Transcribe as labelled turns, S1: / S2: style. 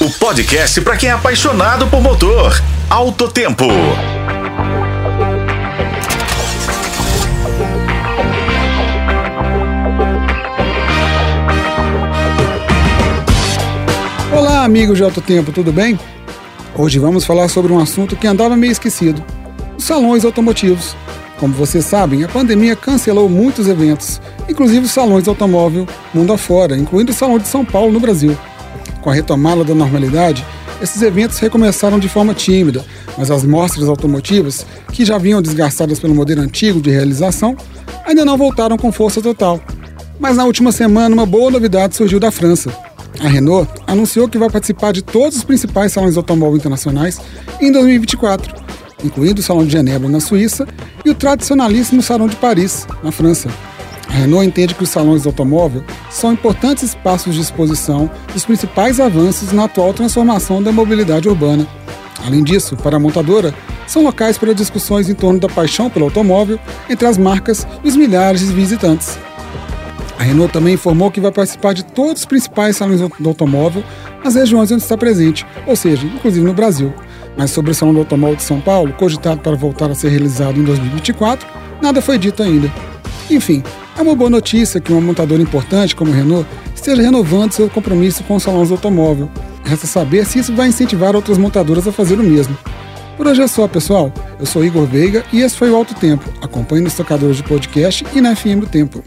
S1: o podcast para quem é apaixonado por motor. Alto Tempo.
S2: Olá, amigos de Alto Tempo, tudo bem? Hoje vamos falar sobre um assunto que andava meio esquecido: os salões automotivos. Como vocês sabem, a pandemia cancelou muitos eventos, inclusive os salões automóvel mundo afora, incluindo o Salão de São Paulo no Brasil. Com a retomada da normalidade, esses eventos recomeçaram de forma tímida, mas as mostras automotivas, que já vinham desgastadas pelo modelo antigo de realização, ainda não voltaram com força total. Mas na última semana, uma boa novidade surgiu da França. A Renault anunciou que vai participar de todos os principais salões automóvel internacionais em 2024, incluindo o Salão de Genebra, na Suíça, e o tradicionalíssimo Salão de Paris, na França. A Renault entende que os salões de automóvel são importantes espaços de exposição dos principais avanços na atual transformação da mobilidade urbana. Além disso, para a montadora, são locais para discussões em torno da paixão pelo automóvel entre as marcas e os milhares de visitantes. A Renault também informou que vai participar de todos os principais salões do automóvel nas regiões onde está presente, ou seja, inclusive no Brasil. Mas sobre o Salão do Automóvel de São Paulo, cogitado para voltar a ser realizado em 2024, nada foi dito ainda. Enfim, é uma boa notícia que uma montadora importante como a Renault esteja renovando seu compromisso com os salões do automóvel. Resta saber se isso vai incentivar outras montadoras a fazer o mesmo. Por hoje é só, pessoal. Eu sou Igor Veiga e esse foi o Alto Tempo. Acompanhe nos tocadores de podcast e na FM do Tempo.